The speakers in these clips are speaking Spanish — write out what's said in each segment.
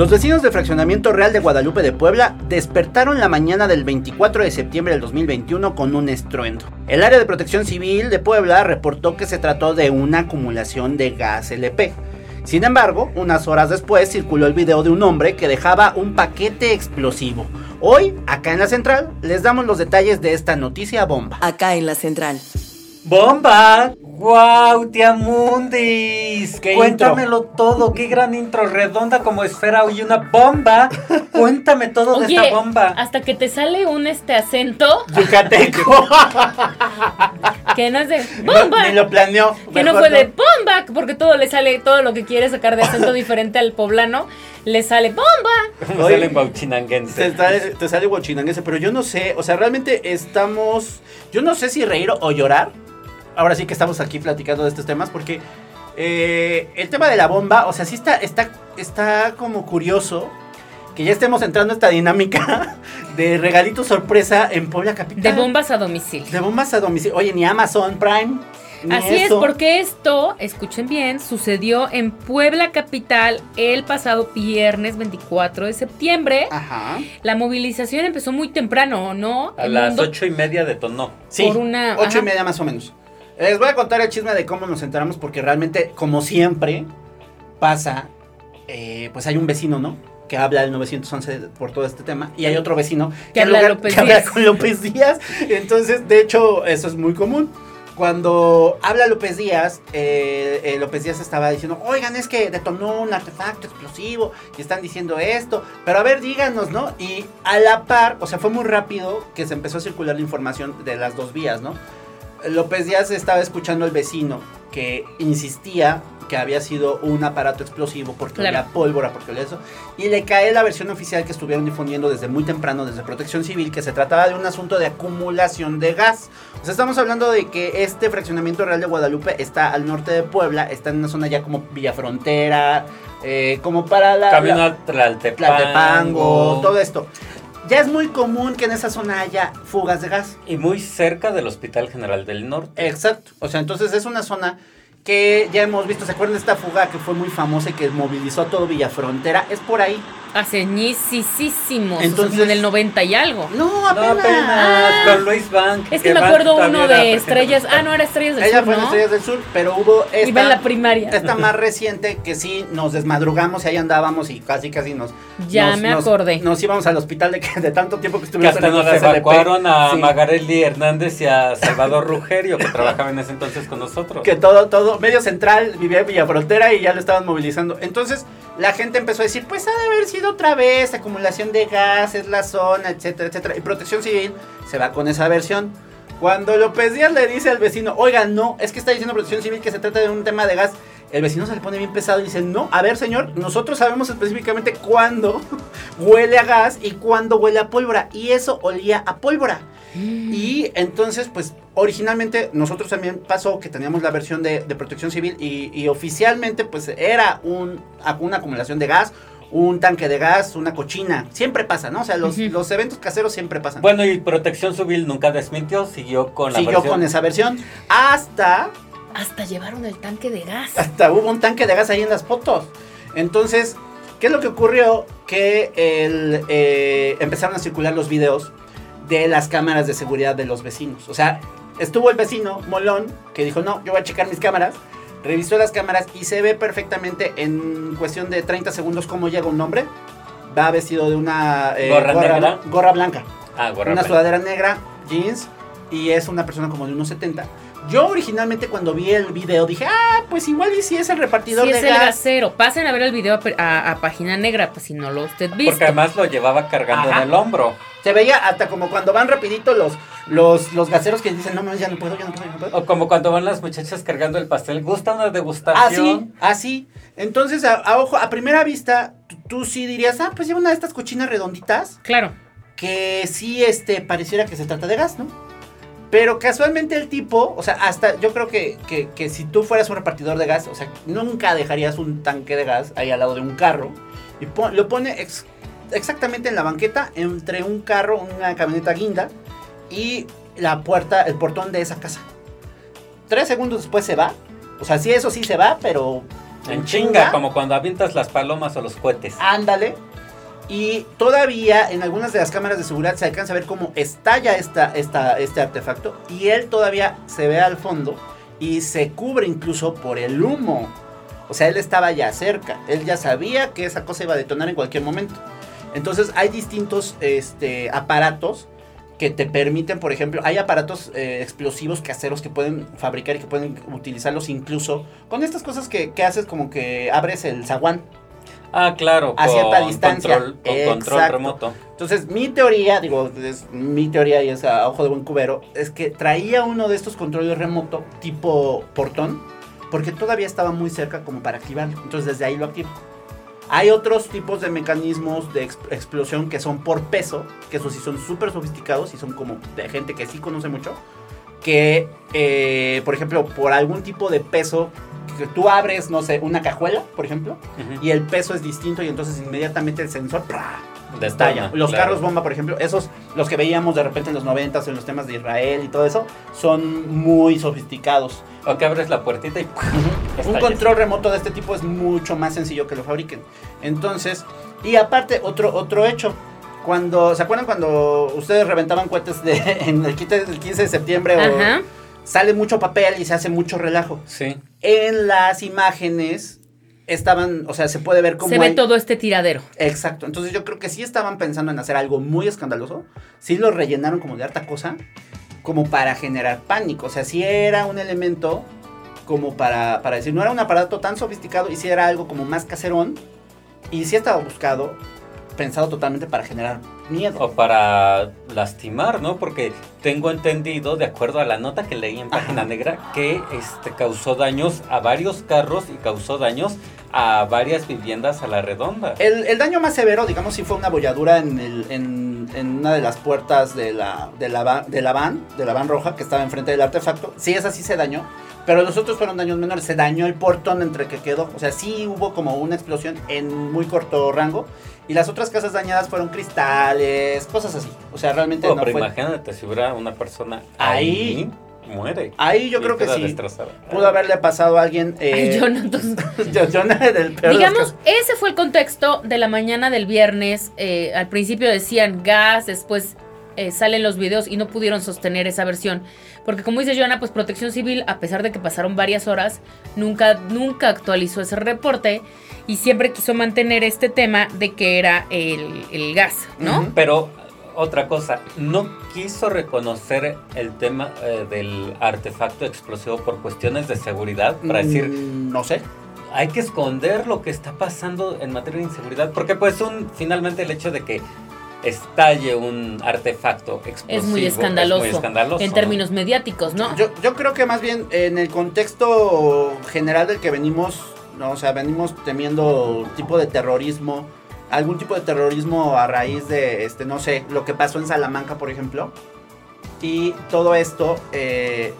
Los vecinos del fraccionamiento Real de Guadalupe de Puebla despertaron la mañana del 24 de septiembre del 2021 con un estruendo. El área de protección civil de Puebla reportó que se trató de una acumulación de gas LP. Sin embargo, unas horas después circuló el video de un hombre que dejaba un paquete explosivo. Hoy, acá en la central, les damos los detalles de esta noticia bomba. Acá en la Central. ¡Bomba! ¡Wow, tía Mundis! ¿Qué Cuéntamelo todo, qué gran intro, redonda como esfera y una bomba. Cuéntame todo de esta bomba. hasta que te sale un este acento Yucateco. que no es de No, bomba, Ni lo planeó. que no fue de bomba, porque todo le sale, todo lo que quiere sacar de acento diferente al poblano, le sale bomba. Me sale en bauchinanguense. Te sale, te sale guachinanguense, pero yo no sé, o sea, realmente estamos, yo no sé si reír o llorar. Ahora sí que estamos aquí platicando de estos temas porque eh, el tema de la bomba, o sea, sí está, está, está como curioso que ya estemos entrando a esta dinámica de regalito sorpresa en Puebla Capital. De bombas a domicilio. De bombas a domicilio. Oye, ni Amazon Prime. ni Así es, porque esto, escuchen bien, sucedió en Puebla Capital el pasado viernes 24 de septiembre. Ajá. La movilización empezó muy temprano, ¿no? A El las mundo- ocho y media detonó. Sí, Por una- ocho y media más o menos. Les voy a contar el chisme de cómo nos enteramos porque realmente, como siempre, pasa, eh, pues hay un vecino, ¿no? Que habla al 911 por todo este tema y hay otro vecino Que en habla lugar- López que habla con López Díaz. Entonces, de hecho, eso es muy común. Cuando habla López Díaz, eh, eh, López Díaz estaba diciendo, oigan, es que detonó un artefacto explosivo y están diciendo esto, pero a ver, díganos, ¿no? Y a la par, o sea, fue muy rápido que se empezó a circular la información de las dos vías, ¿no? López Díaz estaba escuchando al vecino que insistía que había sido un aparato explosivo porque Claro. olía pólvora, porque olía eso. Y le cae la versión oficial que estuvieron difundiendo desde muy temprano, desde Protección Civil, que se trataba de un asunto de acumulación de gas. O sea, estamos hablando de que este fraccionamiento real de Guadalupe está al norte de Puebla, está en una zona ya como Villa Frontera, eh, como para la... Camino la- al Tlaltepango. Tlaltepango, todo esto. Ya es muy común que en esa zona haya fugas de gas. Y muy cerca del Hospital General del Norte. Exacto. O sea, entonces es una zona que ya hemos visto. ¿Se acuerdan de esta fuga que fue muy famosa y que movilizó a todo Villafrontera? Es por ahí. Hace ñisisísimos, Entonces- o sea, como en el 90 y algo. No, No, apenas. apenas, Ah. con Luis Bank. Es que me acuerdo uno de Estrellas. Ah, no, era Estrellas del Ella Sur, fue en ¿no? Estrellas del Sur, pero hubo esta, Iba en la primaria. esta más reciente que sí nos desmadrugamos y ahí andábamos y casi casi nos... Ya nos- me nos- acordé. Nos íbamos al hospital de, que- de tanto tiempo que Que estuvimos hasta en nos la CLP. evacuaron a Sí. Magarelli Hernández y a Salvador Rugerio, que trabajaba en ese entonces con nosotros. Que todo, todo, medio central vivía en Villafrontera y ya lo estaban movilizando. Entonces la gente empezó a decir, pues ha de haber sido otra vez acumulación de gases, la zona, etcétera, etcétera. Y Protección Civil se va con esa versión. Cuando López Díaz le dice al vecino, oiga, no, es que está diciendo Protección Civil que se trata de un tema de gas. El vecino se le pone bien pesado y dice, no, a ver señor, nosotros sabemos específicamente cuándo huele a gas y cuándo huele a pólvora. Y eso olía a pólvora. Y entonces, pues, originalmente nosotros también pasó que teníamos la versión de, de protección civil y, y oficialmente, pues, era un, una acumulación de gas, un tanque de gas, una cochina. Siempre pasa, ¿no? O sea, los, los eventos caseros siempre pasan. Bueno, y Protección Civil nunca desmintió, siguió con la Siguió versión. con esa versión. Hasta, Hasta llevaron el tanque de gas. hasta hubo un tanque de gas ahí en las fotos. Entonces, ¿qué es lo que ocurrió? Que el, eh, empezaron a circular los videos de las cámaras de seguridad de los vecinos. O sea, estuvo el vecino Molón que dijo, no, yo voy a checar mis cámaras. Revisó las cámaras y se ve perfectamente en cuestión de 30 segundos cómo llega un hombre. Va vestido de una eh, ¿Gorra negra? gorra blanca. Ah, gorra una blanca. sudadera negra, jeans y es una persona como de unos 70. Yo originalmente cuando vi el video dije, ah, pues igual y si es el repartidor Sí, de es el gas. gasero. Pasen a ver el video a, a- a página negra, pues si no lo usted visto. Porque además lo llevaba cargando Ajá. en el hombro. Se veía hasta como cuando van rapidito los, los, los gaseros que dicen, no, no, ya no puedo, ya no puedo, ya no puedo. O como cuando van las muchachas cargando el pastel. ¿Gusta una Así, degustación? así. Entonces, a, a ojo, a primera vista, tú, tú sí dirías, ah, pues lleva una de estas cochinas redonditas Claro. que sí este, pareciera que se trata de gas, ¿no? Pero casualmente el tipo, o sea, hasta yo creo que, que- que si tú fueras un repartidor de gas, o sea, nunca dejarías un tanque de gas ahí al lado de un carro y pon- lo pone ex- exactamente en la banqueta entre un carro, una camioneta guinda y la puerta, el portón de esa casa. Tres segundos después se va. O sea, sí, eso sí se va, pero En chinga, como cuando avientas las palomas o los cohetes. Ándale. Y todavía en algunas de las cámaras de seguridad se alcanza a ver cómo estalla esta, esta, este artefacto. Y él todavía se ve al fondo y se cubre incluso por el humo. O sea, él estaba ya cerca. Él ya sabía que esa cosa iba a detonar en cualquier momento. Entonces hay distintos este, aparatos que te permiten, por ejemplo, hay aparatos eh, explosivos caseros que pueden fabricar y que pueden utilizarlos incluso con estas cosas que, que haces como que abres el zaguán. Ah, claro. A cierta distancia. Control, con control remoto. Entonces, mi teoría, digo, es mi teoría y es a ojo de buen cubero, es que traía uno de estos controles remoto tipo portón, porque todavía estaba muy cerca como para activarlo. Entonces, desde ahí lo activo. Hay otros tipos de mecanismos de ex- explosión que son por peso, que esos sí son súper sofisticados y son como de gente que sí conoce mucho. Que, eh, por ejemplo, por algún tipo de peso, que tú abres, no sé, una cajuela, por ejemplo, y el peso es distinto y entonces inmediatamente el sensor ¡pra! Detona, estalla. Los claro. carros bomba, por ejemplo, esos, los que veíamos de repente en los 90 en los temas de Israel y todo eso, son muy sofisticados. O que abres la puertita y. Un control remoto de este tipo es mucho más sencillo que lo fabriquen. Entonces, y aparte, otro, otro hecho. Cuando, ¿se acuerdan cuando ustedes reventaban cohetes de, en el 15 el 15 de septiembre? o sale mucho papel y se hace mucho relajo. Sí. En las imágenes estaban, o sea, se puede ver cómo Se ve hay- todo este tiradero. Exacto, entonces yo creo que sí estaban pensando en hacer algo muy escandaloso, sí lo rellenaron como de harta cosa, como para generar pánico, o sea, sí era un elemento como para, para decir, no era un aparato tan sofisticado y sí era algo como más caserón y sí estaba buscado, pensado totalmente para generar miedo. O para lastimar, ¿no? Porque tengo entendido, de acuerdo a la nota que leí en Página Ajá. Negra, que este causó daños a varios carros y causó daños a varias viviendas a la redonda. El, el daño más severo, digamos, sí fue una bolladura en, el- en- en una de las puertas de la, de, la, va- de la van, de la van roja que estaba enfrente del artefacto. Sí, esa sí se dañó, pero los otros fueron daños menores. Se dañó el portón entre que quedó. O sea, sí hubo como una explosión en muy corto rango. Y las otras casas dañadas fueron cristales, cosas así. O sea, realmente Oh, no pero fue... imagínate si hubiera una persona Ahí. ahí, muere. Ahí yo creo que sí. destrozada. Pudo haberle pasado a alguien... Ay, Eh, Jonathan. yo- Jonah, del peor Digamos, ese fue el contexto de la mañana del viernes. Eh, al principio decían gas, después eh, salen los videos y no pudieron sostener esa versión. Porque como dice Joana, pues Protección Civil, a pesar de que pasaron varias horas, nunca, nunca actualizó ese reporte y siempre quiso mantener este tema de que era el, el gas, ¿no? Pero otra cosa, no quiso reconocer el tema eh, del artefacto explosivo por cuestiones de seguridad, para decir, Mm, No sé. hay que esconder lo que está pasando en materia de inseguridad, porque pues un finalmente el hecho de que estalle un artefacto explosivo Es muy escandaloso, es muy escandaloso, en ¿no? términos mediáticos, ¿no? Yo, yo creo que más bien en el contexto general del que venimos, no, o sea, venimos temiendo tipo de terrorismo, algún tipo de terrorismo a raíz de, este, no sé, lo que pasó en Salamanca, por ejemplo. Y todo esto, eh,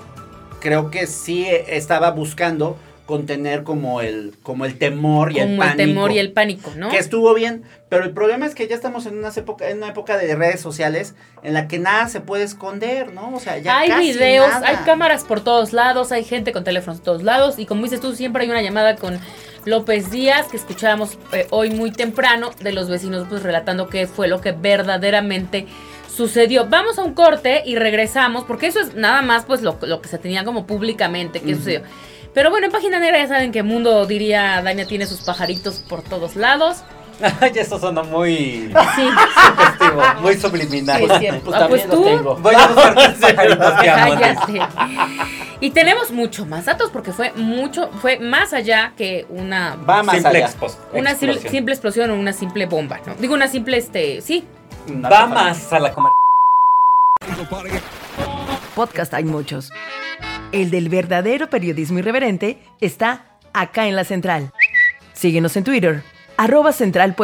creo que sí estaba buscando contener como el, como el temor y el como el pánico. temor y el pánico, ¿no? Que estuvo bien, pero el problema es que ya estamos en, unas época, en una época de redes sociales en la que nada se puede esconder, ¿no? O sea, ya hay casi videos, nada. hay cámaras por todos lados, hay gente con teléfonos por todos lados y como dices tú, siempre hay una llamada con López Díaz que escuchábamos eh, hoy muy temprano de los vecinos pues relatando qué fue lo que verdaderamente sucedió. Vamos a un corte y regresamos porque eso es nada más pues lo, lo que se tenía como públicamente que Ujú. sucedió. Pero bueno, en Página Negra ya saben que Mundo diría, Dania tiene sus pajaritos por todos lados. Ay, eso sonó muy Sí, muy subliminal. sí, es cierto. Pues Ah, pues también los tú, tengo. Voy a buscar tus pajaritos que amo. Cállate. Y tenemos mucho más datos porque fue mucho, fue más allá que una Va más Simple allá. expos- una simple, explosión. simple explosión o una simple bomba, ¿no? Digo una simple este, sí. Va más a la comer. Podcast hay muchos. El del verdadero periodismo irreverente está acá en la central. Síguenos en Twitter, arroba Central.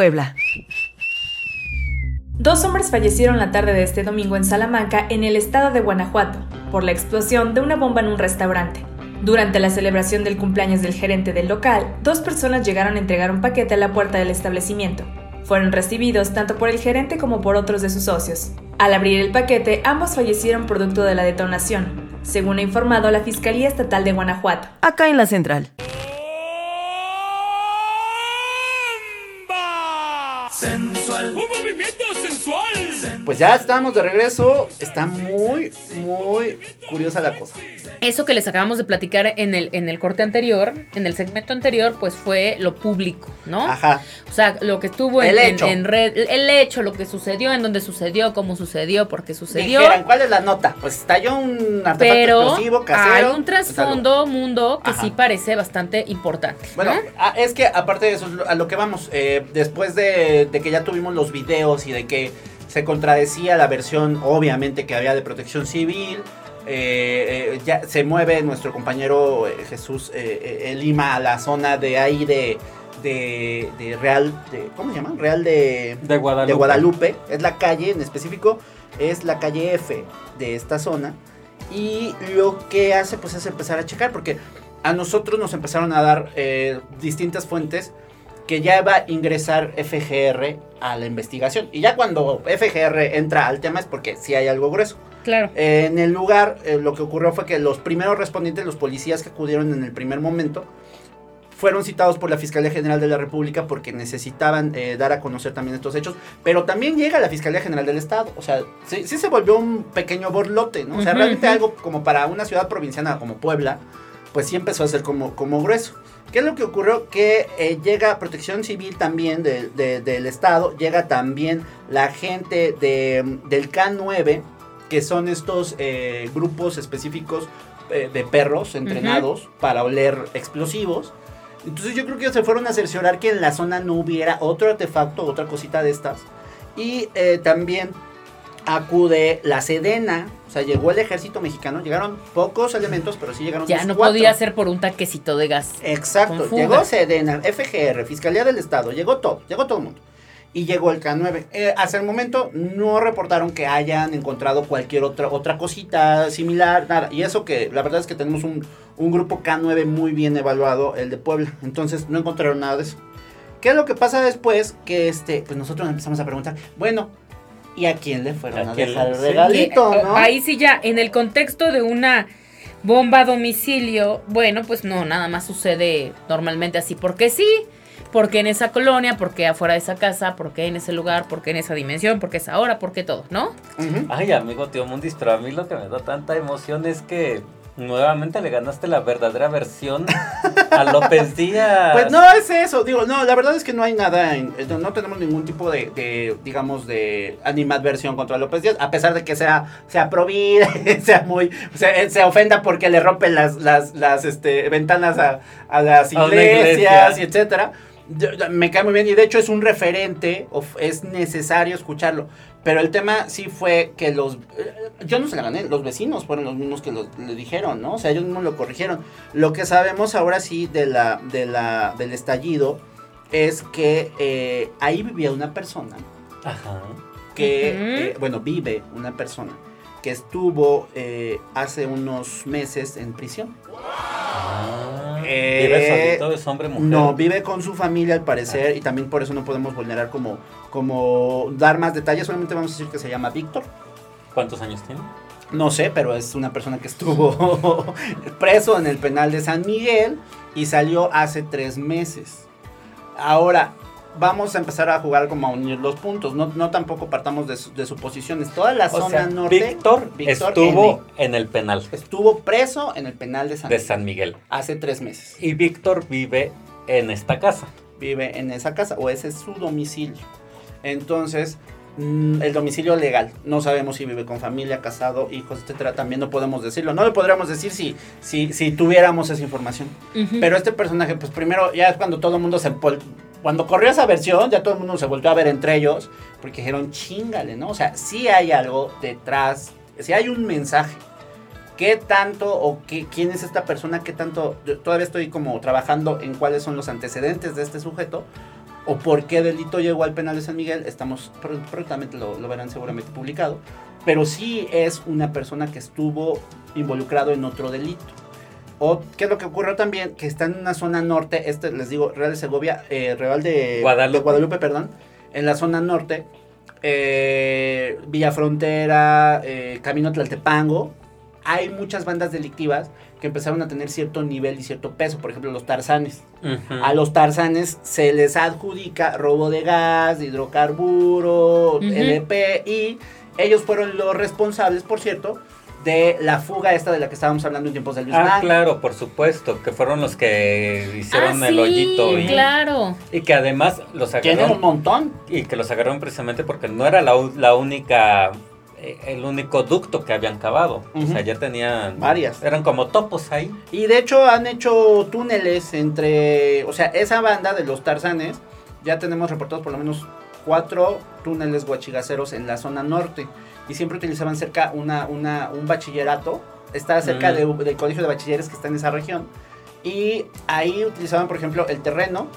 Dos hombres fallecieron la tarde de este domingo en Salamanca, en el estado de Guanajuato, por la explosión de una bomba en un restaurante. Durante la celebración del cumpleaños del gerente del local, dos personas llegaron a entregar un paquete a la puerta del establecimiento. Fueron recibidos tanto por el gerente como por otros de sus socios. Al abrir el paquete, ambos fallecieron producto de la detonación, según ha informado la Fiscalía Estatal de Guanajuato. Acá en la central. Pues ya estamos de regreso. Está muy, muy curiosa la cosa. Eso que les acabamos de platicar en el, en el corte anterior, en el segmento anterior, pues fue lo público, ¿no? Ajá. O sea, lo que estuvo en, El en- hecho. en red, el hecho, lo que sucedió, en dónde sucedió, cómo sucedió, por qué sucedió. Dijeran, ¿cuál es la nota? Pues estalló un artefacto Pero explosivo casero. hay un pues, trasfondo, mundo, que Ajá. sí parece bastante importante. Bueno, ¿no? ah, es que aparte de eso, a lo que vamos, eh, después de, de que ya tuvimos los videos y de que se contradecía la versión, obviamente, que había de protección civil, eh, eh, ya se mueve nuestro compañero eh, Jesús Lima a la zona de ahí de, de, de Real, de, ¿cómo se llama? Real de, De Guadalupe. de Guadalupe, es la calle en específico, es la calle F de esta zona. Y lo que hace pues es empezar a checar, porque a nosotros nos empezaron a dar eh, distintas fuentes que ya va a ingresar FGR a la investigación. Y ya cuando FGR entra al tema es porque sí hay algo grueso. Claro. Eh, en el lugar, eh, lo que ocurrió fue que los primeros respondientes, los policías que acudieron en el primer momento, fueron citados por la Fiscalía General de la República porque necesitaban eh, dar a conocer también estos hechos, pero también llega la Fiscalía General del Estado, o sea, sí, sí se volvió un pequeño borlote, ¿no? O sea, Ujú, realmente algo como para una ciudad provinciana como Puebla, pues sí empezó a ser como, como grueso. ¿Qué es lo que ocurrió? Que eh, llega protección civil también de- de- del Estado, llega también la gente de, del K9, que son estos eh, grupos específicos eh, de perros entrenados para oler explosivos. Entonces yo creo que se fueron a cerciorar que en la zona no hubiera otro artefacto, otra cosita de estas. Y también acude la Sedena, o sea, llegó el ejército mexicano, llegaron pocos elementos, pero sí llegaron Ya no cuatro. podía ser por un taquecito de gas. Exacto, llegó Sedena, FGR, Fiscalía del Estado, llegó todo, llegó todo el mundo. Y llegó el K9. Eh, hasta el momento no reportaron que hayan encontrado cualquier otra, otra cosita similar, nada. Y eso que la verdad es que tenemos un, un grupo K9 muy bien evaluado, el de Puebla. Entonces no encontraron nada de eso. ¿Qué es lo que pasa después? Que este, pues nosotros empezamos a preguntar, bueno, ¿y a quién le fueron ¿A a, dejar el regalito, eh, no? Ahí sí ya, en el contexto de una bomba a domicilio, bueno, pues no, nada más sucede normalmente así, porque sí, porque en esa colonia, porque afuera de esa casa, porque en ese lugar, porque en esa dimensión, porque es ahora, porque todo, ¿no? Ay, amigo tío Mundis, pero a mí lo que me da tanta emoción es que nuevamente le ganaste la verdadera versión a López Díaz. Pues no es eso, digo, no, la verdad es que no hay nada, en- eh, no, no tenemos ningún tipo de, de, digamos, de animadversión contra López Díaz, a pesar de que sea, sea pro vida, sea muy, se, se ofenda porque le rompen las, las, las este, ventanas a, a las A una iglesias iglesia. y etcétera. Me cae muy bien y de hecho es un referente, of- es necesario escucharlo. Pero el tema sí fue que los... eh, Yo no se la gané, los vecinos fueron los mismos que lo- le dijeron, ¿no? O sea, ellos mismos lo corrigieron. Lo que sabemos ahora sí de la, de la, del estallido es que eh, ahí vivía una persona Ajá. que, eh, bueno, vive una persona que estuvo eh, hace unos meses en prisión. Ah, Eh, ¿Vive solito? ¿Es hombre mujer? No, vive con su familia al parecer y también por eso no podemos vulnerar como, como dar más detalles, solamente vamos a decir que se llama Víctor. ¿Cuántos años tiene? No sé, pero es una persona que estuvo preso en el penal de San Miguel y salió hace tres meses. Ahora, vamos a empezar a jugar como a unir los puntos. No, no tampoco partamos de, su- de suposiciones. Toda la O zona sea, norte. Víctor, Víctor estuvo N. en el penal estuvo preso en el penal de San, de Miguel San Miguel. hace tres meses. Y Víctor vive en esta casa. Vive en esa casa o ese es su domicilio. Entonces, mm, el domicilio legal. No sabemos si vive con familia, casado, hijos, etcétera. También no podemos decirlo. No lo podríamos decir si, si, si tuviéramos esa información. Pero este personaje, pues primero, ya es cuando todo el mundo se... Cuando corrió esa versión, ya todo el mundo se volvió a ver entre ellos, porque dijeron, chingale, ¿no? O sea, sí hay algo detrás, sí hay un mensaje. ¿Qué tanto o qué, quién es esta persona? ¿Qué tanto? todavía estoy como trabajando en cuáles son los antecedentes de este sujeto, o por qué delito llegó al penal de San Miguel, estamos pr- prontamente lo, lo verán seguramente publicado, pero sí es una persona que estuvo involucrado en otro delito. O qué es lo que ocurrió también, que está en una zona norte, este les digo, Real de Segovia, eh, Real de Guadalupe. de Guadalupe, perdón, en la zona norte, eh, Villa Frontera, eh, Camino Tlaltepango, hay muchas bandas delictivas que empezaron a tener cierto nivel y cierto peso, por ejemplo los tarzanes. A los tarzanes se les adjudica robo de gas, de hidrocarburo. LP y ellos fueron los responsables, por cierto, de la fuga esta de la que estábamos hablando en tiempos de Luis Ah, claro, por supuesto, que fueron los que hicieron ah, el sí, hoyito y, claro. y que además los Tienen un agarraron montón. y que los agarraron precisamente porque no era la, la única eh, el único ducto que habían cavado, o sea, ya tenían Varias. eran como topos ahí. Y de hecho han hecho túneles entre, o sea, esa banda de los tarzanes, ya tenemos reportados por lo menos cuatro túneles guachigaceros en la zona norte. Y siempre utilizaban cerca una, una, un bachillerato, está cerca Mm. de- del colegio de bachilleres que está en esa región. Y ahí utilizaban, por ejemplo, el terreno,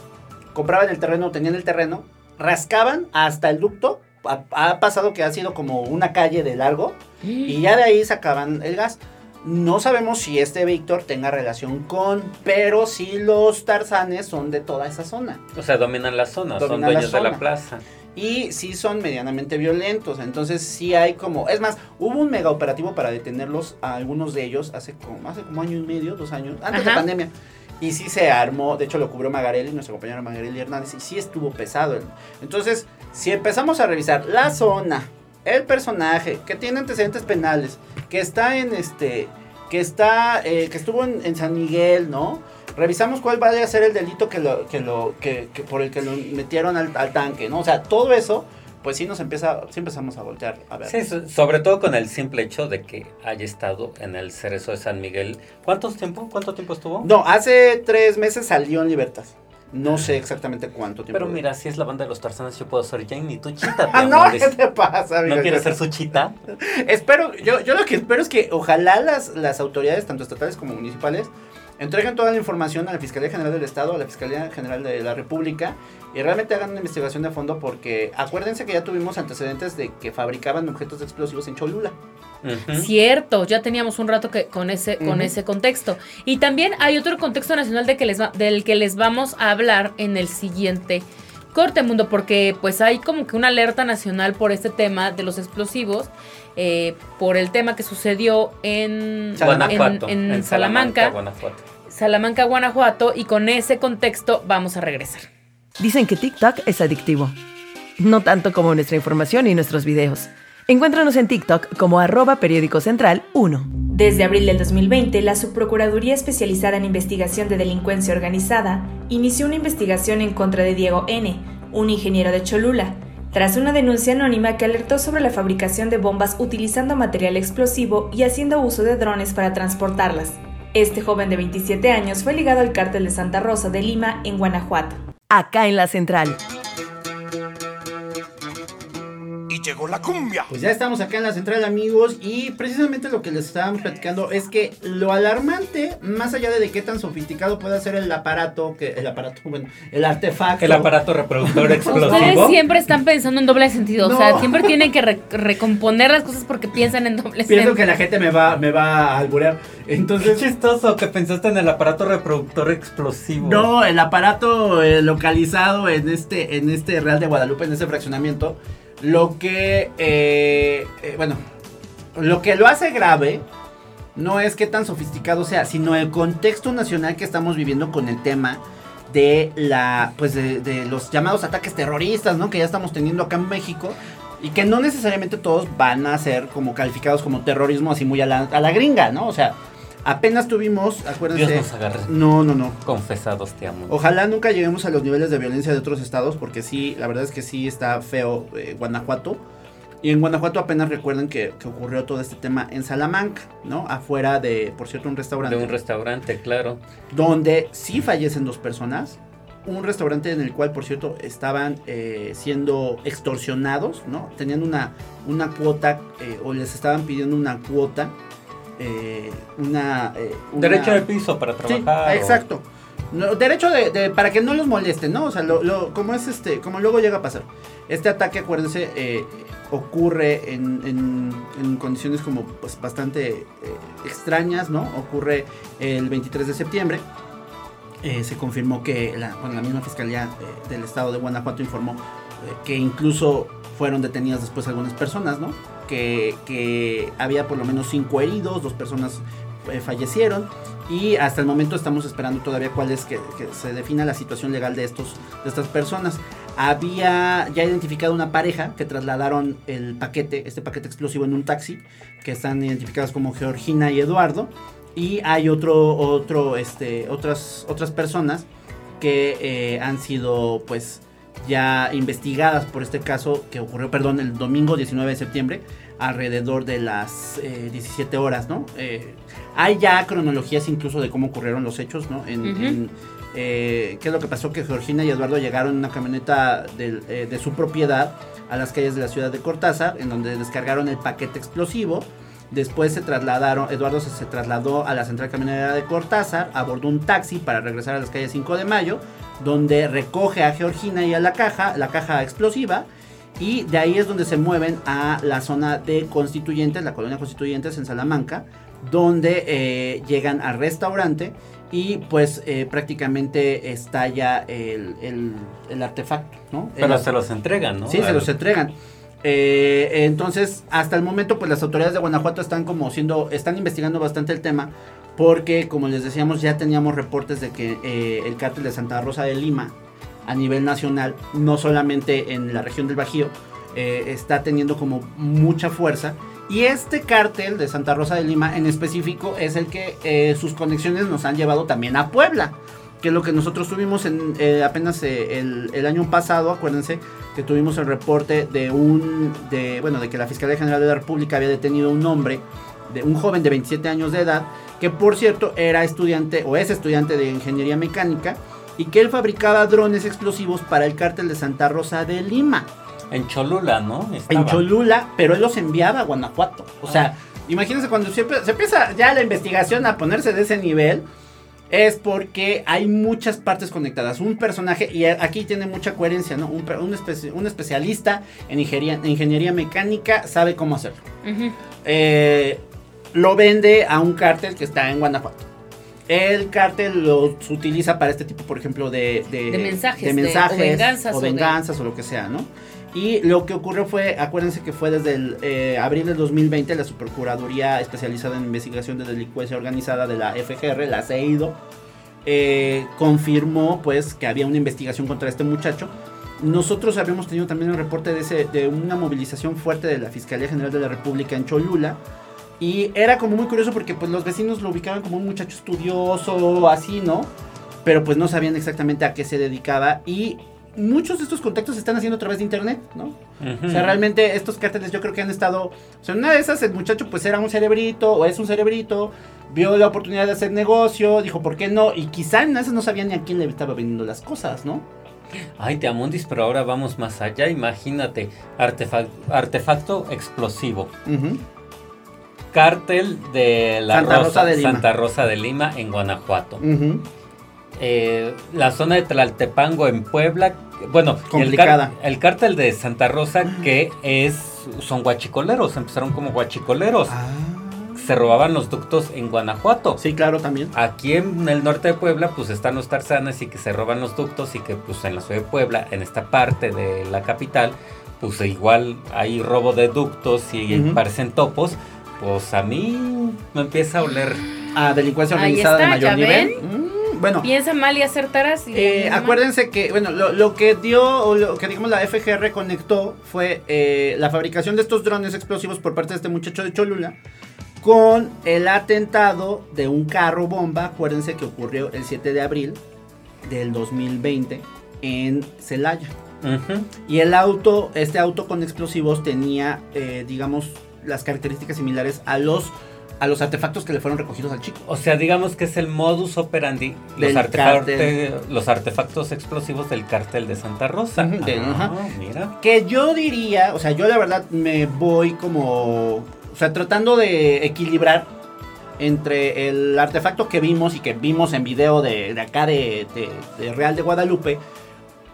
compraban el terreno, tenían el terreno, rascaban hasta el ducto. Ha, ha pasado que ha sido como una calle de largo y ya de ahí sacaban el gas. No sabemos si este Víctor tenga relación con, pero sí los tarzanes son de toda esa zona. O sea, dominan la zona, son Dominan la dueños de zona. la plaza. Y sí son medianamente violentos. Entonces sí hay como... Es más, hubo un mega operativo para detenerlos a algunos de ellos hace como, hace como año y medio, dos años, antes de Ajá. pandemia. Y sí se armó, de hecho lo cubrió Magarelli, nuestra compañera Magarelli Hernández, y sí estuvo pesado. Entonces, si empezamos a revisar la zona, el personaje, que tiene antecedentes penales, que está en este, que está, eh, que estuvo en, en San Miguel, ¿no? Revisamos cuál vaya a ser el delito que lo, que lo, que, que por el que lo metieron al, al tanque, ¿no? O sea, todo eso, pues sí nos empieza, sí empezamos a voltear a ver. Sí, so- sobre todo con el simple hecho de que haya estado en el cerezo de San Miguel. ¿Cuántos tiempo? ¿Cuánto tiempo estuvo? No, hace tres meses salió en libertad. No sé exactamente cuánto tiempo. Pero mira, si es la banda de los tarzanes, yo puedo ser Jane y tú chita. Ah, no, ¿qué te pasa, amigo? ¿No quieres ser su chita? Espero, yo, yo lo que espero es que ojalá las, las autoridades, tanto estatales como municipales, entreguen toda la información a la Fiscalía General del Estado, a la Fiscalía General de la República y realmente hagan una investigación de fondo porque acuérdense que ya tuvimos antecedentes de que fabricaban objetos explosivos en Cholula. Cierto, ya teníamos un rato que con ese con ese contexto. Y también hay otro contexto nacional de que les va- del que les vamos a hablar en el siguiente corte mundo, porque pues hay como que una alerta nacional por este tema de los explosivos, eh, por el tema que sucedió en Guanajuato. en, en Salamanca, Guanajuato. Salamanca, Guanajuato, y con ese contexto vamos a regresar. Dicen que TikTok es adictivo. No tanto como nuestra información y nuestros videos. Encuéntranos en TikTok como arroba periódico central 1. Desde abril del 2020, la Subprocuraduría Especializada en Investigación de Delincuencia Organizada inició una investigación en contra de Diego N., un ingeniero de Cholula, tras una denuncia anónima que alertó sobre la fabricación de bombas utilizando material explosivo y haciendo uso de drones para transportarlas. Este joven de 27 años fue ligado al cártel de Santa Rosa de Lima en Guanajuato. Acá en la central. Y llegó la cumbia. Pues ya estamos acá en la central amigos y precisamente lo que les estábamos platicando es que lo alarmante, más allá de, de qué tan sofisticado puede ser el aparato, que el aparato, bueno, el artefacto. El aparato reproductor Ustedes explosivo. siempre están pensando en doble sentido, o sea, siempre tienen que re- recomponer las cosas porque piensan en doble Pienso sentido. que la gente me va, me va a alburear. Qué Entonces, chistoso que pensaste en el aparato reproductor explosivo. No, el aparato eh, localizado en este, en este Real de Guadalupe, en ese fraccionamiento, lo que, eh, eh, bueno, lo que lo hace grave no es que tan sofisticado sea, sino el contexto nacional que estamos viviendo con el tema de la, pues de, de los llamados ataques terroristas, ¿no? Que ya estamos teniendo acá en México. Y que no necesariamente todos van a ser como calificados como terrorismo así muy a la, a la gringa, ¿no? O sea, apenas tuvimos, acuérdense. Dios nos agarre. No, no, no. Confesados te amo. Ojalá nunca lleguemos a los niveles de violencia de otros estados, porque sí, la verdad es que sí está feo eh, Guanajuato. Y en Guanajuato apenas recuerden que, que ocurrió todo este tema en Salamanca, ¿no? Afuera de, por cierto, un restaurante. De un restaurante, claro. donde sí fallecen dos personas. Un restaurante en el cual, por cierto, estaban eh, siendo extorsionados, ¿no? Tenían una, una cuota, eh, o les estaban pidiendo una cuota, eh, una, eh, una- Derecho de piso para Sí, trabajar. o- exacto. No, derecho de, de- para que no los molesten, ¿no? O sea, lo, lo- como es este, como luego llega a pasar. Este ataque, acuérdense, eh, ocurre en, en- en condiciones como pues bastante eh, extrañas, ¿no? Ocurre el 23 de septiembre. Se confirmó que la, bueno, la misma fiscalía del estado de Guanajuato informó que incluso fueron detenidas después algunas personas, ¿no? Que, había por lo menos cinco heridos, dos personas eh, fallecieron y hasta el momento estamos esperando todavía cuál es que, se defina la situación legal de estos de estas personas. Había ya identificado una pareja que trasladaron el paquete, este paquete explosivo en un taxi, que están identificados como Georgina y Eduardo. Y hay otro, otro, este, otras, otras personas que eh, han sido, pues, ya investigadas por este caso que ocurrió, perdón, el domingo 19 de septiembre, alrededor de las eh, 17 horas, ¿no? Eh, hay ya cronologías incluso de cómo ocurrieron los hechos, ¿no? En, eh, ¿Qué es lo que pasó? Que Georgina y Eduardo llegaron en una camioneta del- eh, de su propiedad a las calles de la ciudad de Cortázar, en donde descargaron el paquete explosivo. Después se trasladaron, Eduardo se, se trasladó a la central camionera de Cortázar, abordó un taxi para regresar a las calles 5 de mayo, donde recoge a Georgina y a la caja, la caja explosiva, y de ahí es donde se mueven a la zona de Constituyentes, la colonia Constituyentes en Salamanca, donde eh, llegan al restaurante y pues eh, prácticamente estalla el, el- el artefacto, ¿no? Pero El- se los entregan, ¿no? Sí, se los entregan. Eh, entonces, hasta el momento, pues las autoridades de Guanajuato están como siendo, están investigando bastante el tema, porque como les decíamos, ya teníamos reportes de que eh, el cártel de Santa Rosa de Lima, a nivel nacional, no solamente en la región del Bajío, eh, está teniendo como mucha fuerza. Y este cártel de Santa Rosa de Lima en específico es el que sus conexiones nos han llevado también a Puebla. Que es lo que nosotros tuvimos en, eh, apenas eh, el, el año pasado, acuérdense que tuvimos el reporte de un, de, bueno, de que la Fiscalía General de la República había detenido a un hombre, de un joven de 27 años de edad, que por cierto era estudiante o es estudiante de ingeniería mecánica y que él fabricaba drones explosivos para el cártel de Santa Rosa de Lima En Cholula, ¿no? Estaba. en Cholula, pero él los enviaba a Guanajuato. O sea, imagínense cuando se, empe- se empieza ya la investigación a ponerse de ese nivel, es porque hay muchas partes conectadas. Un personaje, y aquí tiene mucha coherencia, ¿no? Un, per- un espe- un especialista en ingeniería, en ingeniería mecánica sabe cómo hacerlo. Eh, lo vende a un cártel que está en Guanajuato. El cártel lo utiliza para este tipo, por ejemplo, de, De mensajes, de de- mensajes o venganzas, o, o lo que sea, ¿no? Y lo que ocurrió fue, acuérdense que fue desde el eh, abril del 2020 la Supercuraduría especializada en investigación de delincuencia organizada de la FGR, la CEIDO, eh, confirmó pues que había una investigación contra este muchacho. Nosotros habíamos tenido también un reporte de, de una movilización fuerte de la Fiscalía General de la República en Cholula. Y era como muy curioso porque pues los vecinos lo ubicaban como un muchacho estudioso, así, ¿no? Pero pues no sabían exactamente a qué se dedicaba. Y muchos de estos contactos se están haciendo a través de internet, ¿no? O sea, realmente estos cárteles yo creo que han estado... O sea, en una de esas el muchacho pues era un cerebrito o es un cerebrito, vio la oportunidad de hacer negocio, dijo, ¿por qué no? Y quizá en esas no sabía ni a quién le estaba vendiendo las cosas, ¿no? Ay, te amundis, pero ahora vamos más allá. Imagínate, artefac- artefacto explosivo. Ujú. Cártel de la Santa Rosa, Rosa de Lima. Santa Rosa de Lima en Guanajuato. Ujú. Eh, la zona de Tlaltepango en Puebla. Bueno, y el, el cártel de Santa Rosa que es son guachicoleros, empezaron como guachicoleros. Se robaban los ductos en Guanajuato. Ah, Sí, claro, también. Aquí en el norte de Puebla, pues están los tarzanes y que se roban los ductos y que pues en la ciudad de Puebla, en esta parte de la capital, pues igual hay robo de ductos y Ujú. parecen topos. Pues a mí me empieza a oler. A delincuencia Ahí organizada de mayor ¿ya nivel. Mm, bueno, Piensa mal y acertarás. y Eh, acuérdense que, bueno, lo, lo que dio, o lo que digamos la FGR conectó fue eh, la fabricación de estos drones explosivos por parte de este muchacho de Cholula con el atentado de un carro bomba, acuérdense que ocurrió el 7 de abril del 2020 en Celaya. Ujú. Y el auto, este auto con explosivos tenía, eh, digamos, las características similares a los, a los artefactos que le fueron recogidos al chico. O sea, digamos que es el modus operandi, los, los artefactos explosivos del cártel de Santa Rosa. Ujú, de- Ah, mira. Que yo diría, o sea, yo la verdad me voy como, o sea, tratando de equilibrar entre el artefacto que vimos y que vimos en video de, de acá de, de- de Real de Guadalupe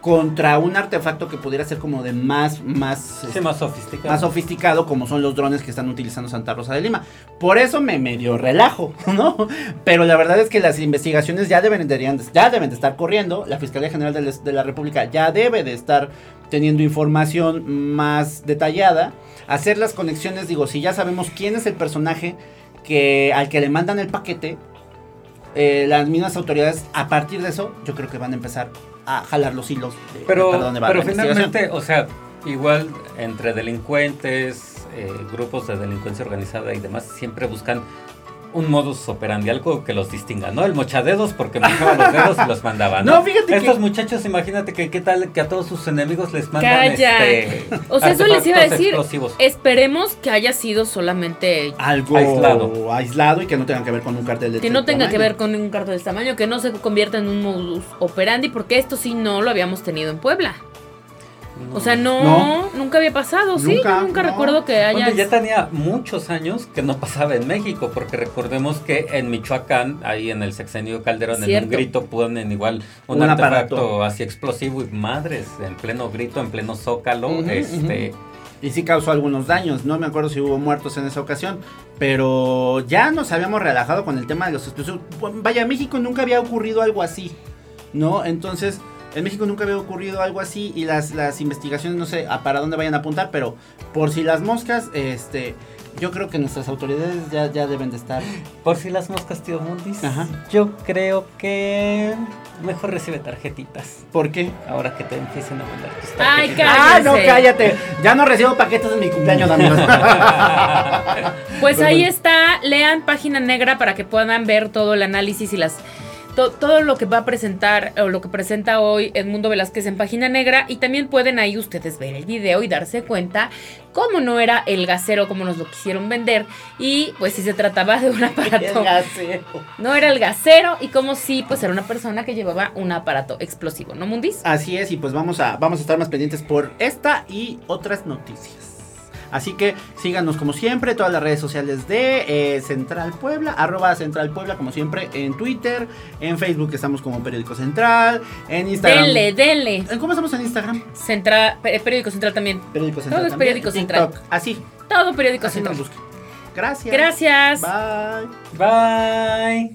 contra un artefacto que pudiera ser como de más, más, Sí, más sofisticado. más sofisticado como son los drones que están utilizando Santa Rosa de Lima. Por eso me medio relajo, ¿no? Pero la verdad es que las investigaciones ya deben, de- ya deben de estar corriendo. La Fiscalía General de la, de la República ya debe de estar teniendo información más detallada. Hacer las conexiones, digo, si ya sabemos quién es el personaje que, al que le mandan el paquete, eh, las mismas autoridades, a partir de eso, yo creo que van a empezar a jalar los hilos de, Pero, de va pero finalmente, o sea, igual entre delincuentes, eh, grupos de delincuencia organizada y demás, siempre buscan un modus operandi, algo que los distinga, ¿no? El mochadedos porque mojaban los dedos y los mandaban. No, fíjate que- Estos muchachos, imagínate que qué tal que a todos sus enemigos les mandan Calla. este, O sea, eso les iba a decir. explosivos. Esperemos que haya sido solamente. algo Aislado. aislado. y que no tenga que ver con un cartel de Que no tenga que tamaño. ver con un cartel de este tamaño, que no se convierta en un modus operandi, porque esto sí no lo habíamos tenido en Puebla. O sea, no, No. nunca había pasado, sí. Nunca, Yo nunca no. recuerdo que haya. Bueno, ya tenía muchos años que no pasaba en México, porque recordemos que en Michoacán, ahí en el sexenio Calderón, en un grito ponen igual un, Un artefacto aparato. así explosivo y madres, en pleno grito, en pleno zócalo, este... Y sí causó algunos daños, no me acuerdo si hubo muertos en esa ocasión, pero ya nos habíamos relajado con el tema de los explosivos. Vaya, en México nunca había ocurrido algo así, ¿no? Entonces, en México nunca había ocurrido algo así y las, las investigaciones no sé a para dónde vayan a apuntar, pero por si las moscas, este, yo creo que nuestras autoridades ya, ya deben de estar. Por si las moscas, tío Mundis, Ajá. yo creo que mejor recibe tarjetitas. ¿Por qué? Ahora que te empiecen a mandar tus Ay, tarjetitas. Ah, no, cállate. Ya no recibo paquetes de mi cumpleaños, amigos. Pues ahí está, lean página negra para que puedan ver todo el análisis y las to- todo lo que va a presentar o lo que presenta hoy Edmundo Velázquez en página negra y también pueden ahí ustedes ver el video y darse cuenta cómo no era el gasero como nos lo quisieron vender y pues si se trataba de un aparato no era el gasero y como sí pues era una persona que llevaba un aparato explosivo, ¿no Mundis? Así es, y pues vamos a, vamos a estar más pendientes por esta y otras noticias. Así que síganos como siempre, todas las redes sociales de eh, Central Puebla, arroba Central Puebla como siempre, en Twitter, en Facebook estamos como Periódico Central, en Instagram. Denle, denle. ¿En ¿Cómo estamos en Instagram? Central, pe- periódico central también. Periódico Central. es también, Periódico Central. Así, Todo periódico así nos central. busquen. Gracias. Gracias. Bye. Bye.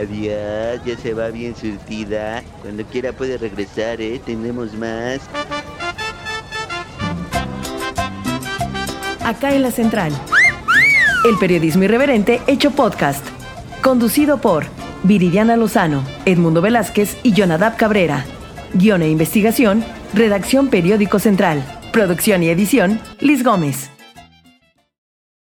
Adiós, ya se va bien surtida. Cuando quiera puede regresar, ¿eh? Tenemos más. Acá en la Central. El periodismo irreverente hecho podcast. Conducido por Viridiana Lozano, Edmundo Velázquez y Jonadab Cabrera. Guión e investigación, redacción Periódico Central. Producción y edición, Liz Gómez.